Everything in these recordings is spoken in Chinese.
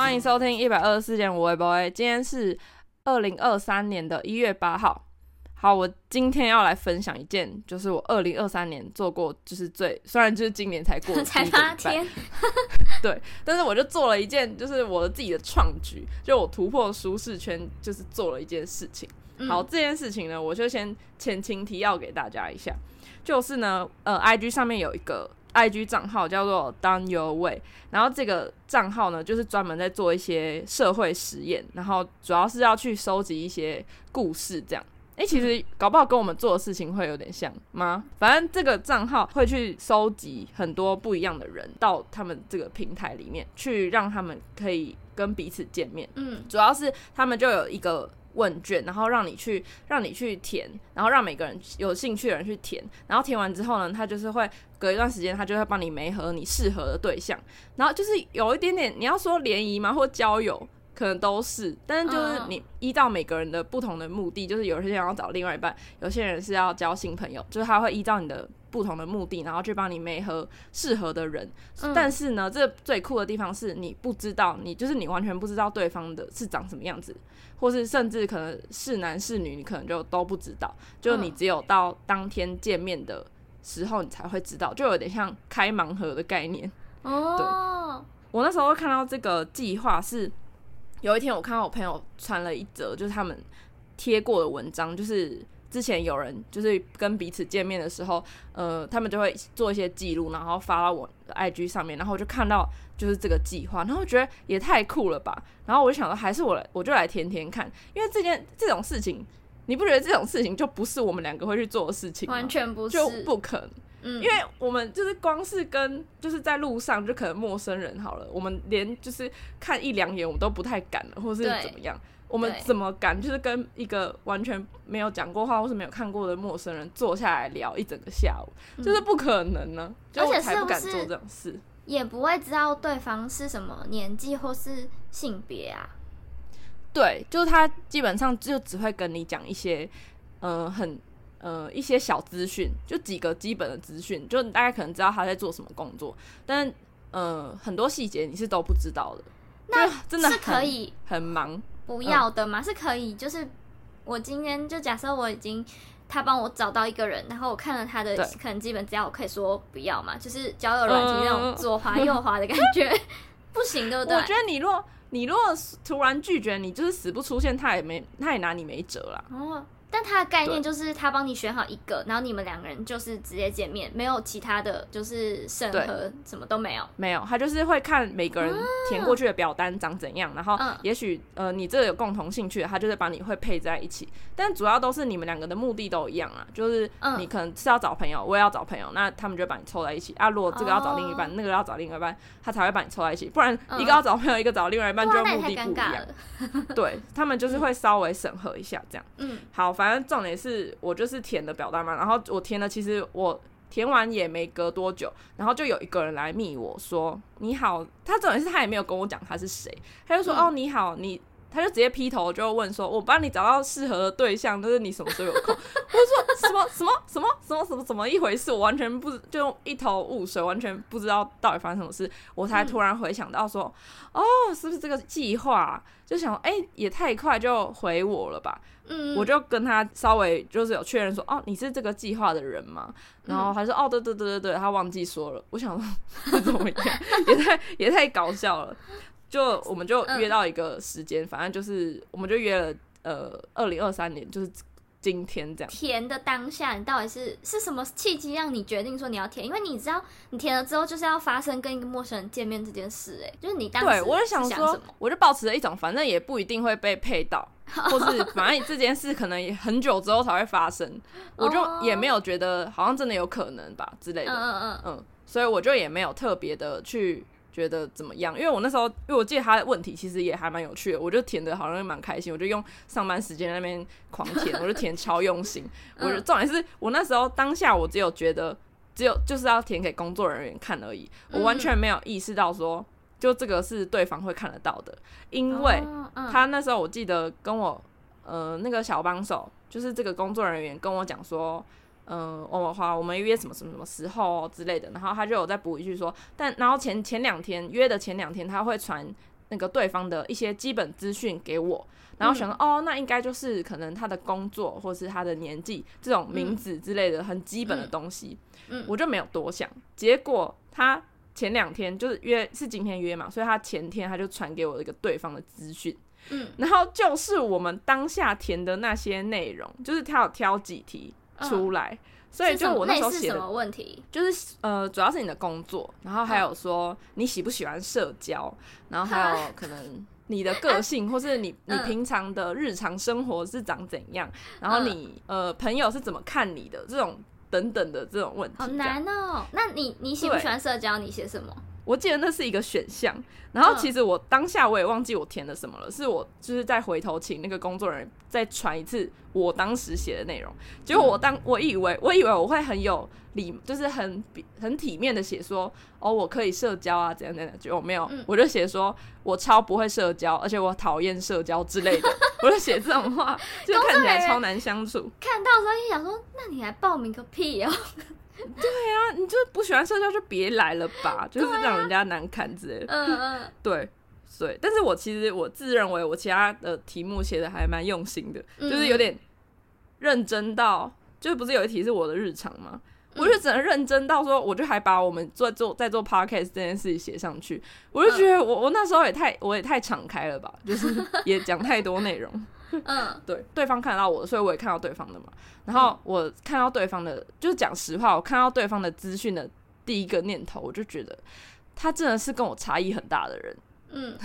欢迎收听一百二十四点五微博。今天是二零二三年的一月八号。好，我今天要来分享一件，就是我二零二三年做过，就是最虽然就是今年才过 才八天，对，但是我就做了一件，就是我自己的创举，就我突破舒适圈，就是做了一件事情。好，这件事情呢，我就先前情提要给大家一下，就是呢，呃，IG 上面有一个 IG 账号叫做 Down Your Way，然后这个账号呢，就是专门在做一些社会实验，然后主要是要去收集一些故事，这样。诶，其实搞不好跟我们做的事情会有点像吗？反正这个账号会去收集很多不一样的人到他们这个平台里面去，让他们可以跟彼此见面。嗯，主要是他们就有一个。问卷，然后让你去，让你去填，然后让每个人有兴趣的人去填，然后填完之后呢，他就是会隔一段时间，他就会帮你媒合你适合的对象，然后就是有一点点，你要说联谊吗，或交友，可能都是，但是就是你依照每个人的不同的目的，就是有些人要找另外一半，有些人是要交新朋友，就是他会依照你的。不同的目的，然后去帮你媒合适合的人。嗯。但是呢，这最酷的地方是你不知道，你就是你完全不知道对方的是长什么样子，或是甚至可能是男是女，你可能就都不知道。就你只有到当天见面的时候，你才会知道，就有点像开盲盒的概念。哦，对，我那时候看到这个计划是，有一天我看到我朋友传了一则，就是他们贴过的文章，就是。之前有人就是跟彼此见面的时候，呃，他们就会做一些记录，然后发到我的 IG 上面，然后我就看到就是这个计划，然后我觉得也太酷了吧，然后我就想说，还是我来，我就来天天看，因为这件这种事情，你不觉得这种事情就不是我们两个会去做的事情吗？完全不是，就不可能，嗯，因为我们就是光是跟就是在路上就可能陌生人好了，我们连就是看一两眼我们都不太敢了，或是怎么样。我们怎么敢就是跟一个完全没有讲过话或是没有看过的陌生人坐下来聊一整个下午，嗯、就是不可能呢？而且才不敢做这种事，也不会知道对方是什么年纪或是性别啊。对，就是他基本上就只会跟你讲一些，呃，很呃一些小资讯，就几个基本的资讯，就大概可能知道他在做什么工作，但呃很多细节你是都不知道的。那真的是可以很忙。不要的嘛，嗯、是可以。就是我今天就假设我已经他帮我找到一个人，然后我看了他的可能基本资料，我可以说不要嘛。就是交友软体那种左滑右滑的感觉，嗯、不行，对不对？我觉得你若你如果突然拒绝，你就是死不出现，他也没他也拿你没辙啦。哦。但他的概念就是他帮你选好一个，然后你们两个人就是直接见面，没有其他的就是审核，什么都没有。没有，他就是会看每个人填过去的表单长怎样，啊、然后也许呃你这个有共同兴趣的，他就是把你会配在一起。但主要都是你们两个的目的都一样啊，就是你可能是要找朋友，我也要找朋友，那他们就把你凑在一起啊。如果这个要找另一半，哦、那个要找另一半，他才会把你凑在一起。不然一个要找朋友，一个找另外一半，就目的不一样。对，他们就是会稍微审核一下这样。嗯，好。反正重点是我就是填的表单嘛，然后我填了，其实我填完也没隔多久，然后就有一个人来密我说你好，他重点是他也没有跟我讲他是谁，他就说、嗯、哦你好你。他就直接劈头就问说：“我帮你找到适合的对象，就是你什么时候有空？” 我说：“什么什么什么什么什么怎么一回事？”我完全不就一头雾水，完全不知道到底发生什么事。我才突然回想到说：“嗯、哦，是不是这个计划？”就想：“哎、欸，也太快就回我了吧？”嗯，我就跟他稍微就是有确认说：“哦，你是这个计划的人吗？”然后他说：“哦，对对对对对，他忘记说了。”我想说 怎么样，也太也太搞笑了。就我们就约到一个时间，嗯、反正就是我们就约了呃，二零二三年就是今天这样。填的当下，你到底是是什么契机让你决定说你要填？因为你知道你填了之后就是要发生跟一个陌生人见面这件事，哎，就是你当时对我就想说，我就保持了一种反正也不一定会被配到，或是反正这件事可能也很久之后才会发生，我就也没有觉得好像真的有可能吧之类的，嗯嗯嗯嗯，所以我就也没有特别的去。觉得怎么样？因为我那时候，因为我记得他的问题其实也还蛮有趣的，我就填的好像蛮开心，我就用上班时间那边狂填，我就填超用心。我就重点是我那时候当下我只有觉得只有就是要填给工作人员看而已，我完全没有意识到说就这个是对方会看得到的，因为他那时候我记得跟我呃那个小帮手就是这个工作人员跟我讲说。嗯，我好我们约什么什么什么时候之类的，然后他就有再补一句说，但然后前前两天约的前两天他会传那个对方的一些基本资讯给我，然后想说、嗯、哦，那应该就是可能他的工作或是他的年纪这种名字之类的很基本的东西，嗯，我就没有多想。结果他前两天就是约是今天约嘛，所以他前天他就传给我一个对方的资讯，嗯，然后就是我们当下填的那些内容，就是他有挑几题出来。嗯所以就我那时候写的什么问题，就是呃，主要是你的工作，然后还有说你喜不喜欢社交，然后还有可能你的个性，或是你你平常的日常生活是长怎样，然后你呃朋友是怎么看你的这种等等的这种问题。好难哦！那你你喜不喜欢社交？你写什么？我记得那是一个选项，然后其实我当下我也忘记我填的什么了，是我就是再回头请那个工作人员再传一次我当时写的内容，结果我当我以为我以为我会很有礼，就是很很体面的写说哦，我可以社交啊怎样怎样，结果没有，我就写说我超不会社交，而且我讨厌社交之类的，我就写这种话，就看起来超难相处。看到时候一想说，那你还报名个屁哦！对啊，你就不喜欢社交就别来了吧，就是让人家难堪之类的。嗯嗯，对 对。但是我其实我自认为我其他的题目写的还蛮用心的，就是有点认真到，就是不是有一题是我的日常吗？我就只能认真到说，我就还把我们做做在做 podcast 这件事情写上去。我就觉得我我那时候也太我也太敞开了吧，就是也讲太多内容。嗯，对，对方看得到我，所以我也看到对方的嘛。然后我看到对方的，就是讲实话，我看到对方的资讯的第一个念头，我就觉得他真的是跟我差异很大的人。嗯，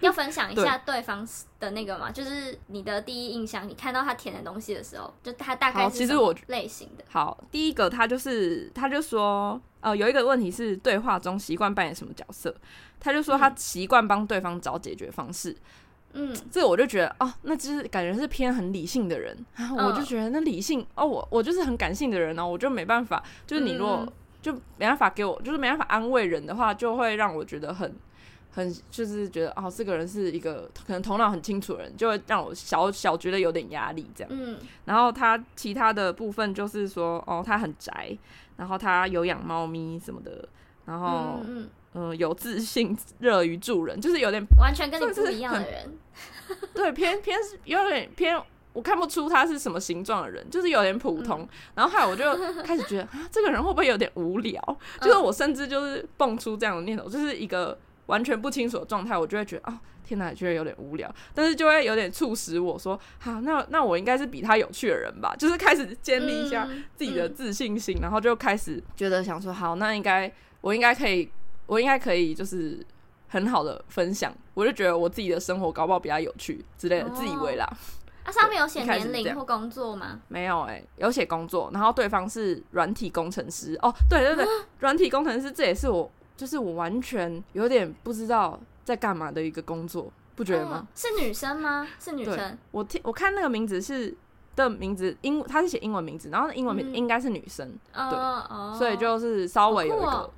要分享一下对方的那个嘛，就是你的第一印象，你看到他填的东西的时候，就他大概是什么类型的？好，好，第一个他就是，他就说，呃，有一个问题是对话中习惯扮演什么角色？他就说他习惯帮对方找解决方式。嗯嗯，这个我就觉得哦，那就是感觉是偏很理性的人，然后我就觉得那理性哦，我我就是很感性的人呢，我就没办法，就是你如果就没办法给我，就是没办法安慰人的话，就会让我觉得很很就是觉得哦，这个人是一个可能头脑很清楚的人，就会让我小小觉得有点压力这样。嗯，然后他其他的部分就是说哦，他很宅，然后他有养猫咪什么的，然后嗯。嗯、呃，有自信，乐于助人，就是有点完全跟你不一样的人。对，偏偏是有点偏，我看不出他是什么形状的人，就是有点普通。嗯、然后后来我就 开始觉得啊，这个人会不会有点无聊？嗯、就是我甚至就是蹦出这样的念头，就是一个完全不清楚的状态，我就会觉得啊，天哪，觉得有点无聊。但是就会有点促使我说，好，那那我应该是比他有趣的人吧？就是开始建立一下自己的自信心，嗯嗯、然后就开始觉得想说，好，那应该我应该可以。我应该可以，就是很好的分享。我就觉得我自己的生活搞不好比较有趣之类的，哦、自以为啦。啊，上面有写年龄或工作吗？没有哎、欸，有写工作，然后对方是软体工程师。哦，对对对，软、啊、体工程师，这也是我，就是我完全有点不知道在干嘛的一个工作，不觉得吗？哦、是女生吗？是女生。我听我看那个名字是的名字英，他是写英文名字，然后英文名应该是女生，嗯、对，哦、所以就是稍微有一个。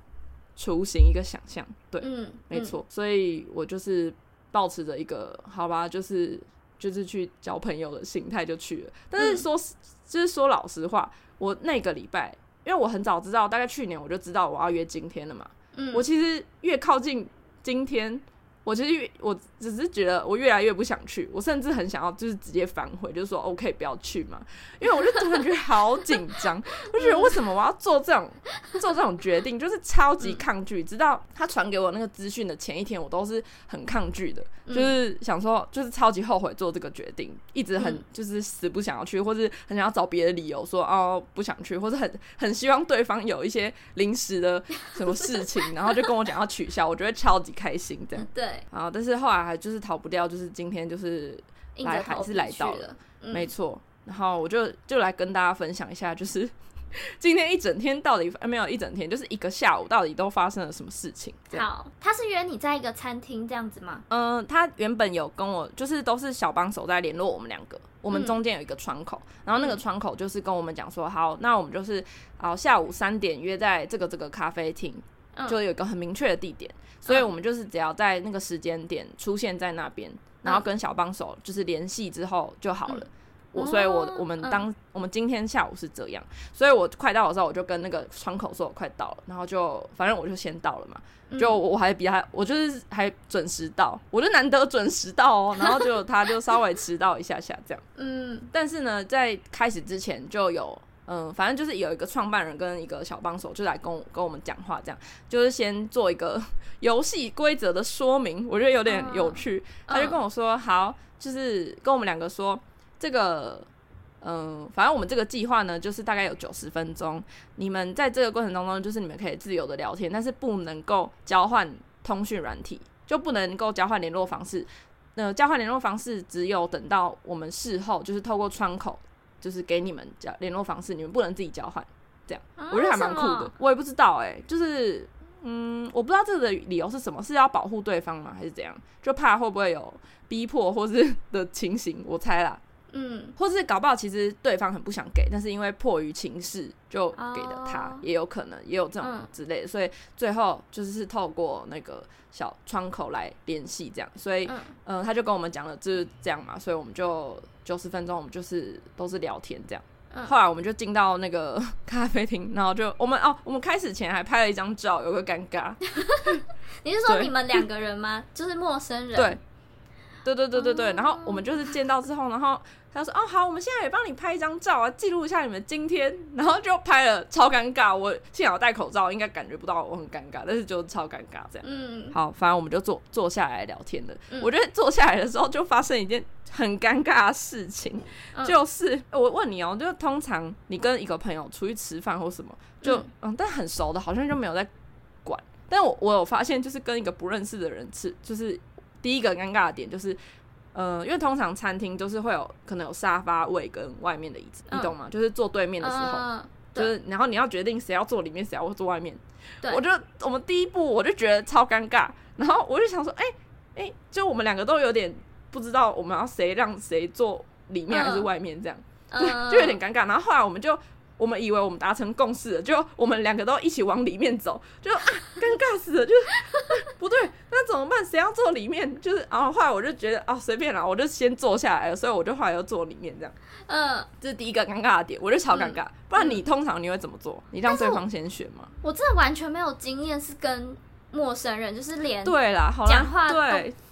雏形一个想象，对，嗯，没错，所以我就是抱持着一个好吧，就是就是去交朋友的心态就去了。但是说，嗯、就是说老实话，我那个礼拜，因为我很早知道，大概去年我就知道我要约今天了嘛。嗯，我其实越靠近今天。我其实越，我只是觉得我越来越不想去，我甚至很想要就是直接反悔，就是说 OK 不要去嘛，因为我就突然觉得好紧张，我觉得为什么我要做这种做这种决定，就是超级抗拒。直到他传给我那个资讯的前一天，我都是很抗拒的，就是想说就是超级后悔做这个决定，一直很就是死不想要去，或是很想要找别的理由说哦不想去，或是很很希望对方有一些临时的什么事情，然后就跟我讲要取消，我觉得超级开心这样。对。啊！但是后来还就是逃不掉，就是今天就是来还是来到了，嗯、没错。然后我就就来跟大家分享一下，就是 今天一整天到底、啊、没有一整天，就是一个下午到底都发生了什么事情。好，他是约你在一个餐厅这样子吗？嗯，他原本有跟我，就是都是小帮手在联络我们两个，我们中间有一个窗口，嗯、然后那个窗口就是跟我们讲说，好，那我们就是好下午三点约在这个这个咖啡厅。就有一个很明确的地点，所以我们就是只要在那个时间点出现在那边，然后跟小帮手就是联系之后就好了。我所以我，我我们当、嗯、我们今天下午是这样，所以我快到的时候，我就跟那个窗口说我快到了，然后就反正我就先到了嘛，就我还比他，我就是还准时到，我就难得准时到哦，然后 就他就稍微迟到一下下这样，嗯，但是呢，在开始之前就有。嗯，反正就是有一个创办人跟一个小帮手就来跟跟我们讲话，这样就是先做一个游戏规则的说明，我觉得有点有趣。Uh, 他就跟我说，好，就是跟我们两个说，这个，嗯，反正我们这个计划呢，就是大概有九十分钟，你们在这个过程当中，就是你们可以自由的聊天，但是不能够交换通讯软体，就不能够交换联络方式。那交换联络方式只有等到我们事后，就是透过窗口。就是给你们交联络方式，你们不能自己交换，这样、啊、我觉得还蛮酷的。我也不知道哎、欸，就是嗯，我不知道这个的理由是什么，是要保护对方吗，还是怎样？就怕会不会有逼迫或是的情形？我猜啦，嗯，或是搞不好其实对方很不想给，但是因为迫于情势就给了他，哦、也有可能也有这种之类的，嗯、所以最后就是是透过那个小窗口来联系这样，所以嗯、呃，他就跟我们讲了就是这样嘛，所以我们就。九十分钟，我们就是都是聊天这样。嗯、后来我们就进到那个 咖啡厅，然后就我们哦，我们开始前还拍了一张照，有个尴尬。你是说你们两个人吗？就是陌生人？对，对对对对对。然后我们就是见到之后，然后他说：“哦，好，我们现在也帮你拍一张照啊，记录一下你们今天。”然后就拍了，超尴尬。我幸好戴口罩，应该感觉不到我很尴尬，但是就超尴尬这样。嗯，好，反正我们就坐坐下来聊天了。嗯、我觉得坐下来的时候就发生一件。很尴尬的事情，嗯、就是我问你哦、喔，就通常你跟一个朋友出去吃饭或什么，就嗯，嗯，但很熟的，好像就没有在管。但我我有发现，就是跟一个不认识的人吃，就是第一个尴尬的点就是，呃，因为通常餐厅都是会有可能有沙发位跟外面的椅子，嗯、你懂吗？就是坐对面的时候，嗯、就是然后你要决定谁要坐里面，谁要坐外面。对我就我们第一步我就觉得超尴尬，然后我就想说，哎、欸、哎、欸，就我们两个都有点。不知道我们要谁让谁坐里面还是外面，这样，就有点尴尬。然后后来我们就，我们以为我们达成共识了，就我们两个都一起往里面走，就啊，尴尬死了，就是不对，那怎么办？谁要坐里面？就是，然后后来我就觉得啊，随便啦，我就先坐下来了，所以我就后来又坐里面，这样，嗯，这是第一个尴尬的点，我就超尴尬。嗯、不然你通常你会怎么做？你让对方先选吗？我，我真的完全没有经验，是跟。陌生人就是连对啦，讲话都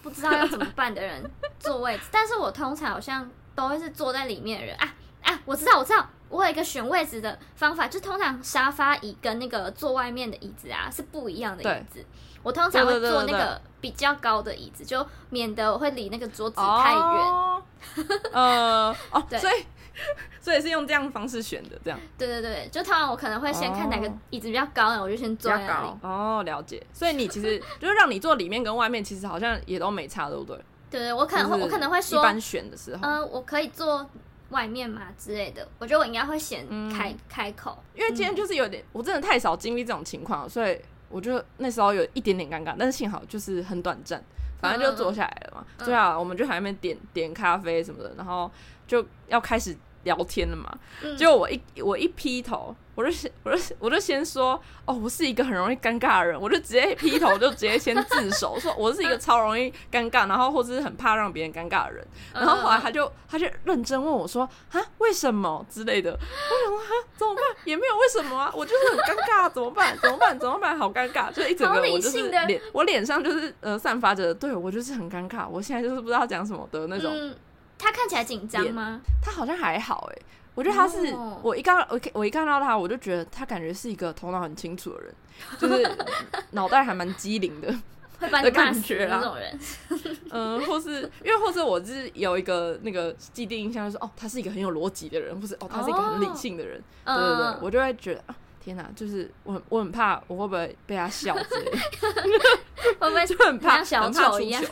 不知道要怎么办的人坐位置，但是我通常好像都会是坐在里面的人啊啊！我知道，我知道，我有一个选位置的方法，就通常沙发椅跟那个坐外面的椅子啊是不一样的椅子，对我通常会坐那个比较高的椅子，就免得我会离那个桌子太远。哦、呃，哦，对，所以。所以是用这样的方式选的，这样。对对对，就通常我可能会先看哪个椅子比较高，我就先坐在那里。哦，了解。所以你其实就是让你坐里面跟外面，其实好像也都没差，对不对？对对，我可能会我可能会说，一般选的时候，嗯、呃，我可以坐外面嘛之类的。我觉得我应该会先开、嗯、开口，因为今天就是有点，我真的太少经历这种情况了，所以我就那时候有一点点尴尬，但是幸好就是很短暂，反正就坐下来了嘛。对啊、嗯，我们就还那边点点咖啡什么的，然后就要开始。聊天了嘛？结果我一我一劈头，我就先我就我就先说哦，我是一个很容易尴尬的人，我就直接劈头就直接先自首，说我是一个超容易尴尬，然后或者是很怕让别人尴尬的人。然后后来他就他就认真问我说啊，为什么之类的？我想说啊，怎么办？也没有为什么啊，我就是很尴尬，怎么办？怎么办？怎么办？好尴尬，就一整个我就是脸我脸上就是呃散发着对我就是很尴尬，我现在就是不知道讲什么的那种。嗯他看起来紧张吗？他好像还好哎，我觉得他是、oh. 我一刚我我一看到他，我就觉得他感觉是一个头脑很清楚的人，就是 脑袋还蛮机灵的，会把你骂死的那种人。嗯，或是因为或是我是有一个那个既定印象，就是哦，他是一个很有逻辑的人，或是哦，他是一个很理性的人。Oh. 对对对，我就会觉得啊，天哪，就是我很我很怕我会不会被他笑之类的，会不会就很怕小丑一样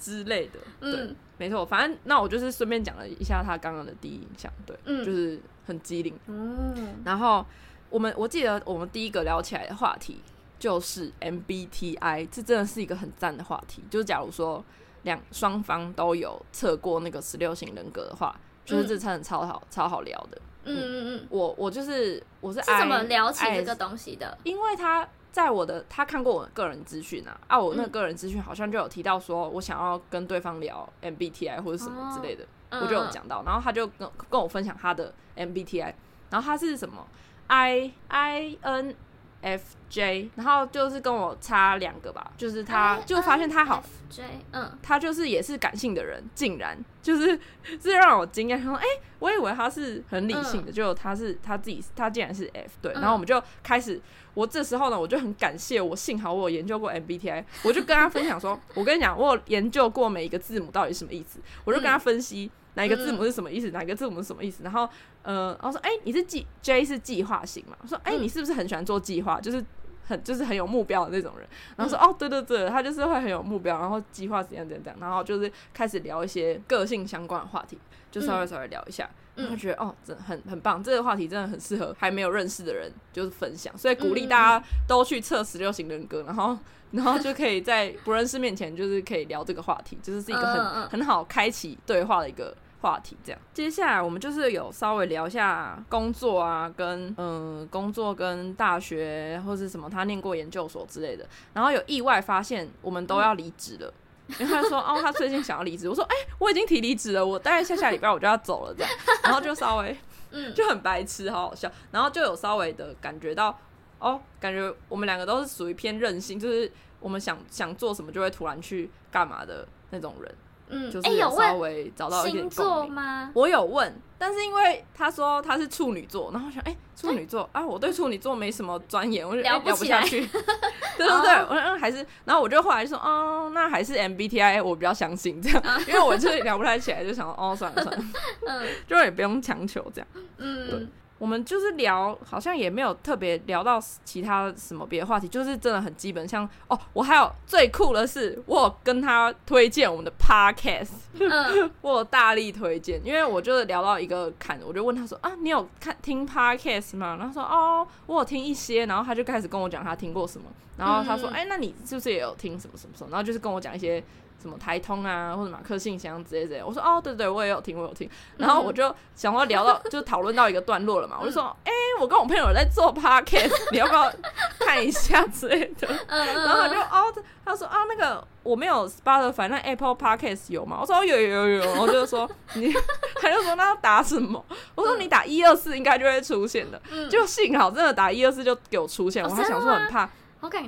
之类的，嗯。没错，反正那我就是顺便讲了一下他刚刚的第一印象，对，嗯、就是很机灵。嗯，然后我们我记得我们第一个聊起来的话题就是 MBTI，这真的是一个很赞的话题。就是假如说两双方都有测过那个十六型人格的话，就是这真的超好、嗯、超好聊的。嗯嗯嗯，我我就是我是，是怎么聊起这个东西的？因为他。在我的他看过我的个人资讯啊，啊，我那个个人资讯好像就有提到说我想要跟对方聊 MBTI 或者什么之类的，哦、我就有讲到，然后他就跟跟我分享他的 MBTI，然后他是什么？I I N。F J，然后就是跟我差两个吧，就是他就发现他好 J，嗯，他就是也是感性的人，竟然就是 这让我惊讶，说，哎，我以为他是很理性的，就他是他自己，他竟然是 F，对，然后我们就开始，我这时候呢，我就很感谢我，幸好我有研究过 MBTI，我就跟他分享说，我跟你讲，我有研究过每一个字母到底什么意思，我就跟他分析。哪一个字母是什么意思？哪一个字母是什么意思？然后，呃，然后说，哎、欸，你是计 J 是计划型嘛？我说，哎、欸，你是不是很喜欢做计划？就是很就是很有目标的那种人。然后说，哦，对对对，他就是会很有目标，然后计划怎样怎样怎样。然后就是开始聊一些个性相关的话题，就稍微稍微聊一下。然后觉得，哦，真的很很棒，这个话题真的很适合还没有认识的人就是分享。所以鼓励大家都去测十六型人格，然后然后就可以在不认识面前就是可以聊这个话题，就是是一个很很好开启对话的一个。话题这样，接下来我们就是有稍微聊一下工作啊，跟嗯、呃、工作跟大学或是什么，他念过研究所之类的，然后有意外发现我们都要离职了，然后他说 哦，他最近想要离职，我说哎、欸，我已经提离职了，我大概下下礼拜我就要走了这样，然后就稍微 嗯。就很白痴，好好笑，然后就有稍微的感觉到哦，感觉我们两个都是属于偏任性，就是我们想想做什么就会突然去干嘛的那种人。嗯，就是有稍微找到一点星座吗？我有问，但是因为他说他是处女座，然后我想，哎、欸，处女座、欸、啊，我对处女座没什么钻研，我就聊不下去。对 对对，我嗯还是，然后我就后来就说，哦，那还是 MBTI 我比较相信这样，因为我就是聊不太起来，就想说，哦，算了算了，嗯，就也不用强求这样，嗯，对。我们就是聊，好像也没有特别聊到其他什么别的话题，就是真的很基本。像哦，我还有最酷的是，我有跟他推荐我们的 podcast，嗯、我有大力推荐，因为我就是聊到一个坎，我就问他说啊，你有看听 podcast 吗？然后说哦，我有听一些，然后他就开始跟我讲他听过什么，然后他说哎、嗯欸，那你是不是也有听什么什么什么？然后就是跟我讲一些。什么台通啊，或者马克信箱之类之类，我说哦，对对，我也有听，我有听。然后我就想说聊到，就讨论到一个段落了嘛，我就说，哎、欸，我跟我朋友在做 podcast，你要不要看一下之类的？然后他就哦，他说啊，那个我没有 Spotify，那 Apple Podcast 有吗？我说有有有有，我就说 你，他就说那要打什么？我说你打一二四应该就会出现的。就幸好真的打一二四就给我出现，我还想说很怕，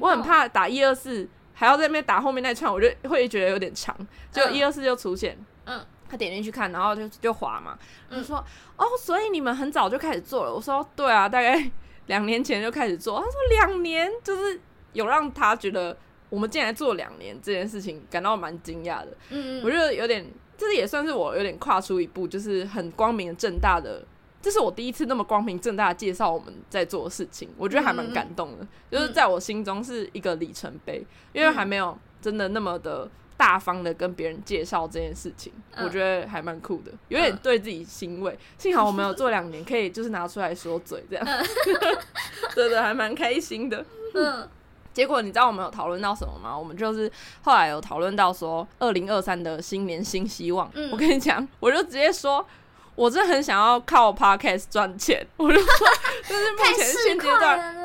我很怕打一二四。还要在那边打后面那串，我就会觉得有点长。就一二四就出现，嗯，他点进去看，然后就就滑嘛。他说：“哦，所以你们很早就开始做了。”我说：“对啊，大概 两年前就开始做。”他说：“两年，就是有让他觉得我们竟然做两年这件事情，感到蛮惊讶的。”嗯，我觉得有点，这也算是我有点跨出一步，就是很光明正大的。这是我第一次那么光明正大的介绍我们在做的事情，我觉得还蛮感动的，嗯、就是在我心中是一个里程碑，因为还没有真的那么的大方的跟别人介绍这件事情，嗯、我觉得还蛮酷的，有点对自己欣慰。幸好我没有做两年，可以就是拿出来说嘴这样，嗯、对对，还蛮开心的。嗯，结果你知道我们有讨论到什么吗？我们就是后来有讨论到说，二零二三的新年新希望。嗯、我跟你讲，我就直接说。我真的很想要靠 podcast 赚钱，我就说，就是目前现阶段，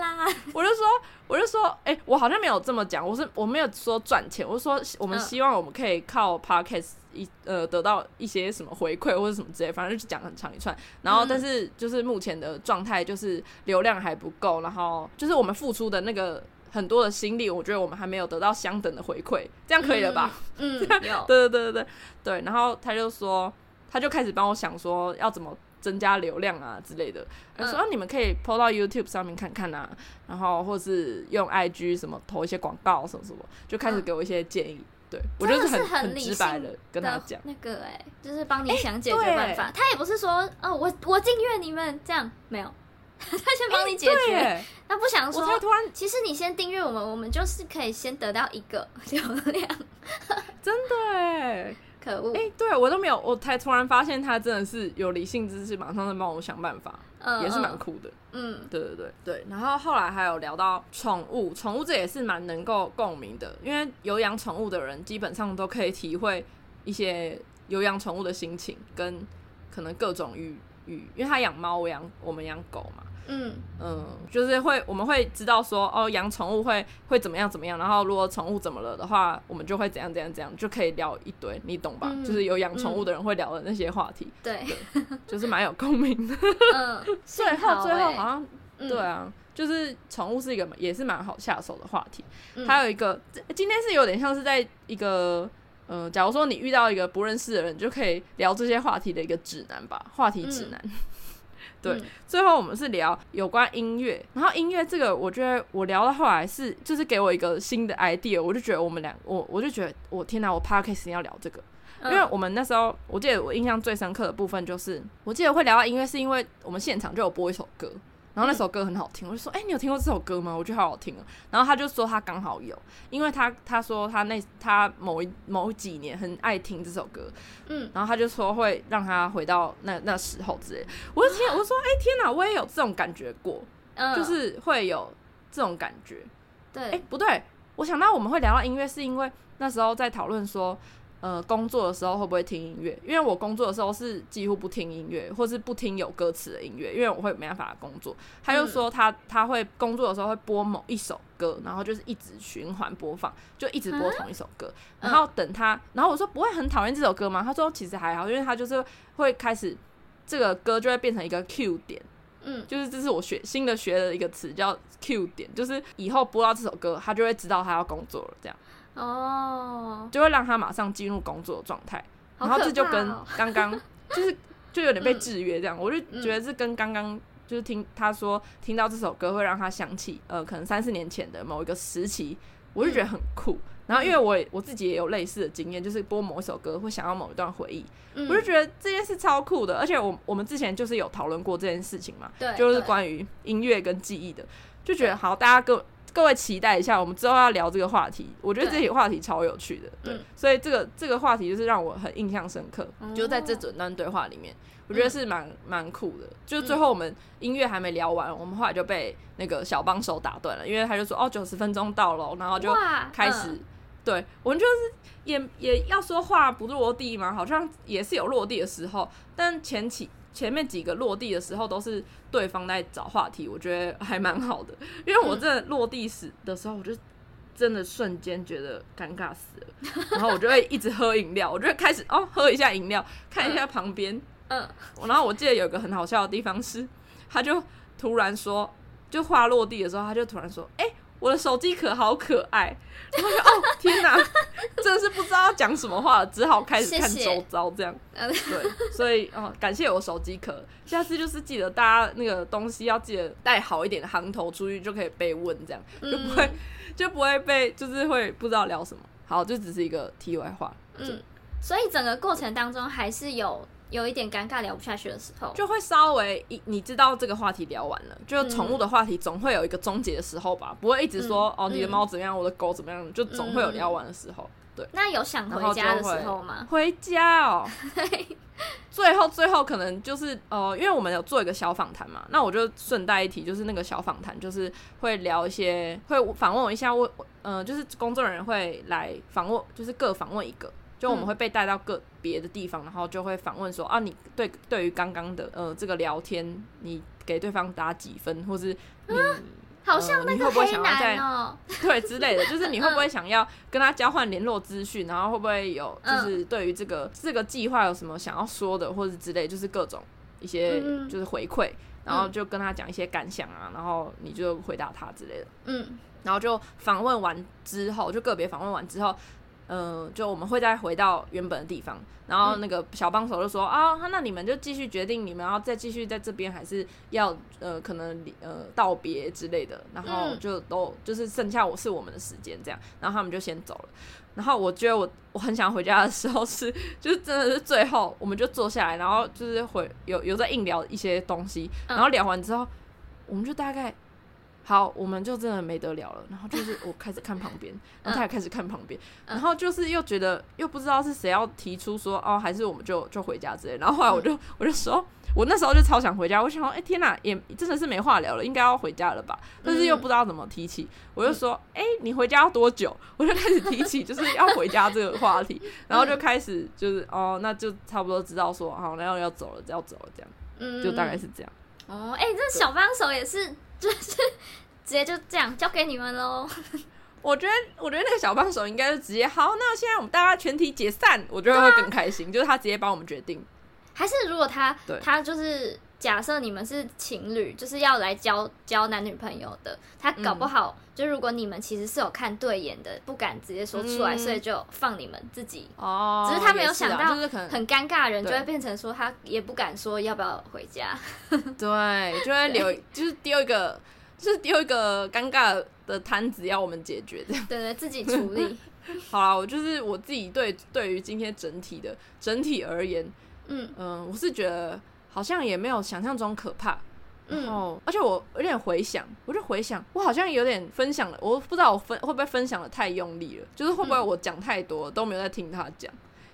我就说，我就说，哎、欸，我好像没有这么讲，我是我没有说赚钱，我是说我们希望我们可以靠 podcast 一呃得到一些什么回馈或者什么之类，反正就讲很长一串，然后但是就是目前的状态就是流量还不够，然后就是我们付出的那个很多的心力，我觉得我们还没有得到相等的回馈，这样可以了吧？嗯，有，对对对对对对，然后他就说。他就开始帮我想说要怎么增加流量啊之类的，他说、嗯啊、你们可以 po 到 YouTube 上面看看啊，然后或是用 IG 什么投一些广告什么什么，就开始给我一些建议。嗯、对我就是很很直白的跟他讲那个哎、欸，就是帮你想解决办法。欸、他也不是说哦我我订阅你们这样没有，他先帮你解决。欸、他不想说，我突然其实你先订阅我们，我们就是可以先得到一个流量。真的哎。可恶！哎、欸，对我都没有，我才突然发现他真的是有理性知识，马上在帮我想办法，嗯、也是蛮酷的。嗯，对对对对。然后后来还有聊到宠物，宠物这也是蛮能够共鸣的，因为有养宠物的人基本上都可以体会一些有养宠物的心情，跟可能各种育育，因为他养猫，我养我们养狗嘛，嗯嗯，就是会我们会知道说哦，养宠物会会怎么样怎么样，然后如果宠物怎么了的话，我们就会怎样怎样怎样，就可以聊一堆，你懂吧？嗯、就是有养宠物的人会聊的那些话题，对，对，就是蛮有共鸣的。嗯，最后最后好像、嗯、对啊，就是宠物是一个也是蛮好下手的话题。嗯、还有一个，今天是有点像是在一个。嗯、呃，假如说你遇到一个不认识的人，就可以聊这些话题的一个指南吧，话题指南。嗯、对，嗯、最后我们是聊有关音乐，然后音乐这个，我觉得我聊到后来是就是给我一个新的 idea，我就觉得我们俩，我我就觉得我天哪，我 podcast 要聊这个，因为我们那时候我记得我印象最深刻的部分就是，我记得会聊到音乐，是因为我们现场就有播一首歌。然后那首歌很好听，我就说，哎、欸，你有听过这首歌吗？我觉得好好听哦。然后他就说他刚好有，因为他他说他那他某一某几年很爱听这首歌，嗯，然后他就说会让他回到那那时候之类。我就听，我就说，哎、欸，天哪，我也有这种感觉过，嗯、就是会有这种感觉。对，哎、欸，不对，我想到我们会聊到音乐，是因为那时候在讨论说。呃，工作的时候会不会听音乐？因为我工作的时候是几乎不听音乐，或是不听有歌词的音乐，因为我会没办法工作。他就说他他会工作的时候会播某一首歌，然后就是一直循环播放，就一直播同一首歌。然后等他，然后我说不会很讨厌这首歌吗？他说其实还好，因为他就是会开始这个歌就会变成一个 Q 点，嗯，就是这是我学新的学的一个词叫 Q 点，就是以后播到这首歌，他就会知道他要工作了，这样。哦，就会让他马上进入工作的状态，然后这就跟刚刚 就是就有点被制约这样，我就觉得这跟刚刚就是听他说听到这首歌会让他想起呃可能三四年前的某一个时期，我就觉得很酷。然后因为我我自己也有类似的经验，就是播某一首歌会想要某一段回忆，我就觉得这件事超酷的。而且我我们之前就是有讨论过这件事情嘛，对，就是关于音乐跟记忆的，就觉得好，大家各。各位期待一下，我们之后要聊这个话题。我觉得这些话题超有趣的，对，对，所以这个这个话题就是让我很印象深刻。嗯、就在这整段对话里面，我觉得是蛮蛮酷的。就最后我们音乐还没聊完，我们后来就被那个小帮手打断了，因为他就说：“哦，九十分钟到了。”然后就开始，嗯、对我们就是也也要说话不落地嘛，好像也是有落地的时候，但前期。前面几个落地的时候都是对方在找话题，我觉得还蛮好的。因为我真的落地时的时候，我就真的瞬间觉得尴尬死了，然后我就会一直喝饮料，我就会开始哦喝一下饮料，看一下旁边，嗯，然后我记得有个很好笑的地方是，他就突然说，就话落地的时候，他就突然说，哎、欸。我的手机壳好可爱，然后就哦天哪，真的是不知道要讲什么话了，只好开始看周遭这样。谢谢对，所以哦，感谢我手机壳，下次就是记得大家那个东西要记得带好一点的行头出去，就可以被问这样，就不会、嗯、就不会被就是会不知道聊什么。好，就只是一个题外话。嗯，所以整个过程当中还是有。有一点尴尬，聊不下去的时候，就会稍微一你知道这个话题聊完了，就宠物的话题总会有一个终结的时候吧，不会一直说、嗯、哦你的猫怎么样，嗯、我的狗怎么样，就总会有聊完的时候。对，那有想回家的时候吗？回家哦，最后最后可能就是呃，因为我们有做一个小访谈嘛，那我就顺带一提，就是那个小访谈就是会聊一些，会访问我一下，我呃就是工作人员会来访问，就是各访问一个。就我们会被带到个别的地方，然后就会访问说啊，你对对于刚刚的呃这个聊天，你给对方打几分，或是你、嗯、好像那个黑男哦，对之类的，就是你会不会想要跟他交换联络资讯，然后会不会有就是对于这个这个计划有什么想要说的，或是之类，就是各种一些就是回馈，然后就跟他讲一些感想啊，然后你就回答他之类的，嗯，然后就访问完之后，就个别访问完之后。嗯、呃，就我们会再回到原本的地方，然后那个小帮手就说、啊，那你们就继续决定你们要再继续在这边，还是要呃可能呃道别之类的，然后就都就是剩下我是我们的时间这样，然后他们就先走了。然后我觉得我我很想回家的时候是，就是真的是最后我们就坐下来，然后就是回有有在硬聊一些东西，然后聊完之后，我们就大概。好，我们就真的没得聊了。然后就是我开始看旁边，然后他也开始看旁边，然后就是又觉得又不知道是谁要提出说哦，还是我们就就回家之类。然后后来我就我就说，我那时候就超想回家。我想说，哎、欸、天哪，也真的是没话聊了，应该要回家了吧？但是又不知道怎么提起，我就说，哎、欸，你回家要多久？我就开始提起就是要回家这个话题，然后就开始就是哦，那就差不多知道说好，然后要走了，要走了这样，就大概是这样。哦，哎、欸，这小帮手也是，就是直接就这样交给你们喽。我觉得，我觉得那个小帮手应该就直接好，那现在我们大家全体解散，我觉得会更开心。啊、就是他直接帮我们决定，还是如果他对他就是假设你们是情侣，就是要来交交男女朋友的，他搞不好、嗯、就如果你们其实是有看对眼的，不敢直接说出来，嗯、所以就放你们自己。哦。只是他没有想到，就是很尴尬的人就会变成说他也不敢说要不要回家，对，就会留就是丢一个就是丢一个尴尬的摊子要我们解决，这样。对对，自己处理。好啦，我就是我自己对对于今天整体的整体而言，嗯。嗯、呃，我是觉得好像也没有想象中可怕。然后，嗯、而且我有点回想，我就回想，我好像有点分享了，我不知道我分会不会分享的太用力了，就是会不会我讲太多都没有在听他讲。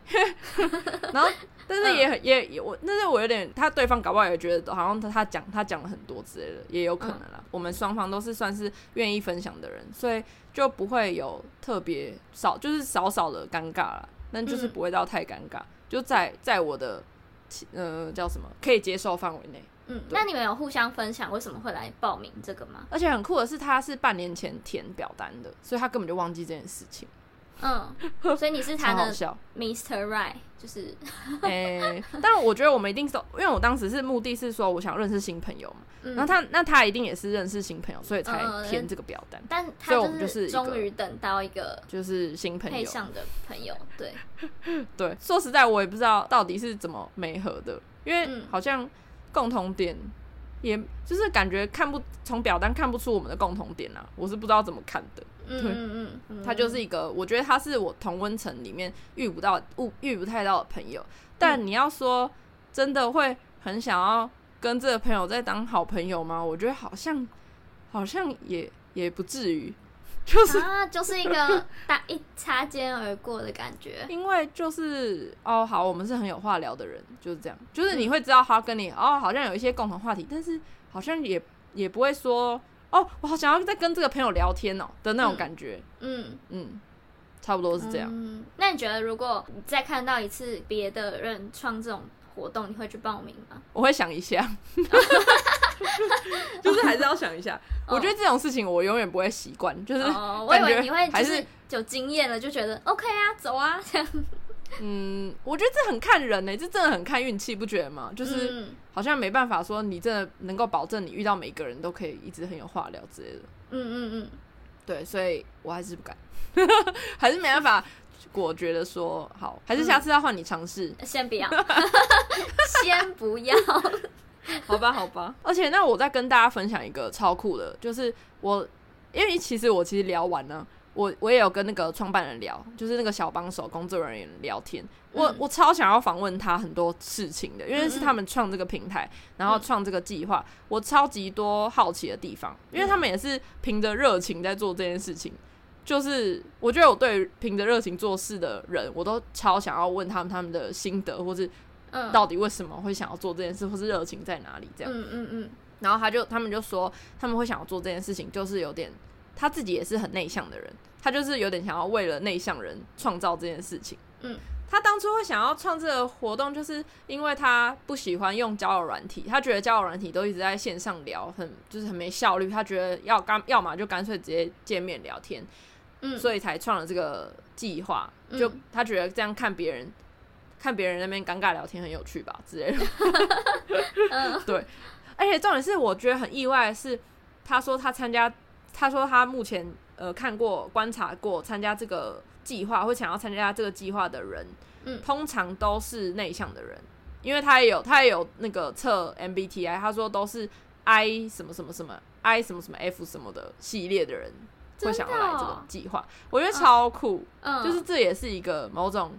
然后，但是也很也也我，但是我有点，他对方搞不好也觉得好像他他讲他讲了很多之类的，也有可能啦。嗯、我们双方都是算是愿意分享的人，所以就不会有特别少，就是少少的尴尬啦。但就是不会到太尴尬，嗯、就在在我的呃叫什么可以接受范围内。嗯，那你们有互相分享为什么会来报名这个吗？而且很酷的是，他是半年前填表单的，所以他根本就忘记这件事情。嗯，所以你是他的 Mr. Right，就是，哎、欸，但是我觉得我们一定是，因为我当时是目的是说我想认识新朋友嘛，嗯、然后他那他一定也是认识新朋友，所以才填这个表单。嗯、但所以我们就是终于等到一个就是新朋友配上的朋友，对 对。说实在，我也不知道到底是怎么没合的，因为好像共同点。也就是感觉看不从表单看不出我们的共同点啊，我是不知道怎么看的。对，嗯嗯，他就是一个，我觉得他是我同温层里面遇不到、遇不太到的朋友。但你要说真的会很想要跟这个朋友再当好朋友吗？我觉得好像好像也也不至于。就是啊，就是一个大一擦肩而过的感觉。因为就是哦，好，我们是很有话聊的人，就是这样。就是你会知道他跟你哦，好像有一些共同话题，但是好像也也不会说哦，我好想要再跟这个朋友聊天哦的那种感觉。嗯嗯，嗯，差不多是这样。嗯，那你觉得，如果你再看到一次别的人创这种活动，你会去报名吗？我会想一下。就是还是要想一下，我觉得这种事情我永远不会习惯。就是我以为你会就是有经验了，就觉得 OK 啊，走啊这样。嗯，我觉得这很看人呢，这真的很看运气，不觉得吗？就是好像没办法说你真的能够保证你遇到每个人都可以一直很有话聊之类的。嗯嗯嗯，对，所以我还是不敢，还是没办法。果觉得说好，还是下次要换你尝试。先不要，先不要。好吧，好吧，而且那我再跟大家分享一个超酷的，就是我，因为其实我其实聊完了，我我也有跟那个创办人聊，就是那个小帮手工作人员聊天，我、嗯、我超想要访问他很多事情的，因为是他们创这个平台，然后创这个计划，我超级多好奇的地方，因为他们也是凭着热情在做这件事情，就是我觉得我对凭着热情做事的人，我都超想要问他们他们的心得，或是。到底为什么会想要做这件事，或是热情在哪里？这样，嗯嗯嗯。然后他就他们就说，他们会想要做这件事情，就是有点他自己也是很内向的人，他就是有点想要为了内向人创造这件事情。嗯，他当初会想要创这个活动，就是因为他不喜欢用交友软体，他觉得交友软体都一直在线上聊，很就是很没效率。他觉得要干，要么就干脆直接见面聊天。嗯，所以才创了这个计划。就他觉得这样看别人。看别人那边尴尬聊天很有趣吧之类的，嗯、对，而且重点是我觉得很意外的是，他说他参加，他说他目前呃看过观察过参加这个计划或想要参加这个计划的人，嗯，通常都是内向的人，因为他也有他也有那个测 MBTI，他说都是 I 什么什么什么 I 什么什么 F 什么的系列的人会想要来这个计划，我觉得超酷，嗯，就是这也是一个某种。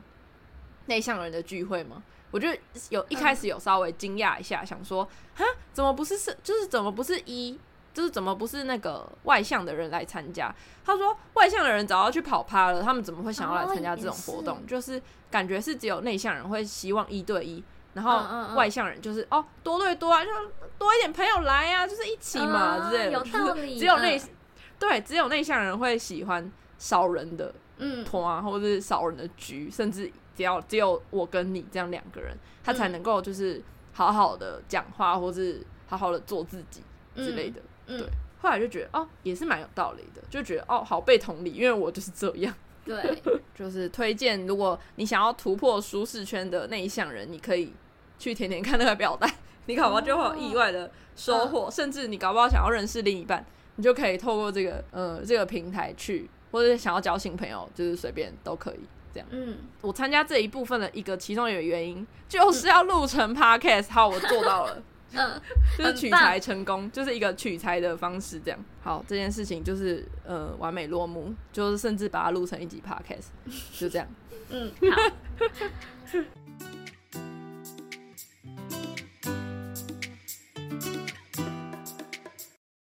内向人的聚会吗？我就有一开始有稍微惊讶一下，嗯、想说，哈，怎么不是是，就是怎么不是一，就是怎么不是那个外向的人来参加？他说，外向的人早要去跑趴了，他们怎么会想要来参加这种活动？哦、就是感觉是只有内向人会希望一对一，然后外向人就是、嗯嗯嗯、哦多对多啊，就多一点朋友来啊，就是一起嘛、嗯、之类的。有道理。只有内、嗯、对，只有内向人会喜欢少人的嗯团啊，或者是少人的局，甚至。只要只有我跟你这样两个人，他才能够就是好好的讲话，或是好好的做自己之类的。嗯、对，后来就觉得哦，也是蛮有道理的，就觉得哦，好被同理，因为我就是这样。对，就是推荐，如果你想要突破舒适圈的内向人，你可以去填填看那个表单，你搞不好就会有意外的收获，哦、甚至你搞不好想要认识另一半，你就可以透过这个呃这个平台去，或者想要交新朋友，就是随便都可以这样。嗯，我参加这一部分的一个其中一个原因，就是要录成 podcast，好，我做到了。嗯，就是取材成功，就是一个取材的方式，这样。好，这件事情就是呃完美落幕，就是甚至把它录成一集 podcast，就这样。嗯，好。